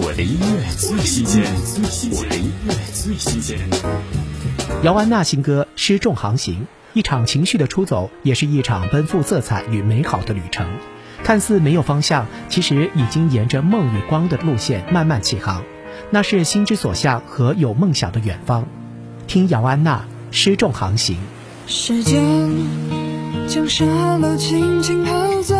我的音乐最新鲜，我的音乐最新鲜。姚安娜新歌《失重航行》，一场情绪的出走，也是一场奔赴色彩与美好的旅程。看似没有方向，其实已经沿着梦与光的路线慢慢起航。那是心之所向和有梦想的远方。听姚安娜《失重航行》。时间将沙漏轻轻抛走，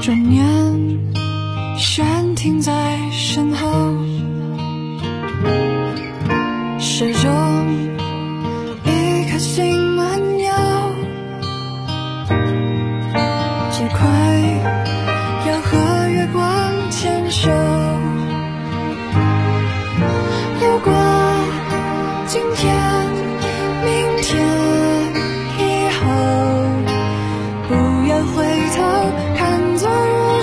转眼悬停在身后，始终一颗心漫游，几块要和月光牵手，路过今天。明天以后，不要回头，看昨日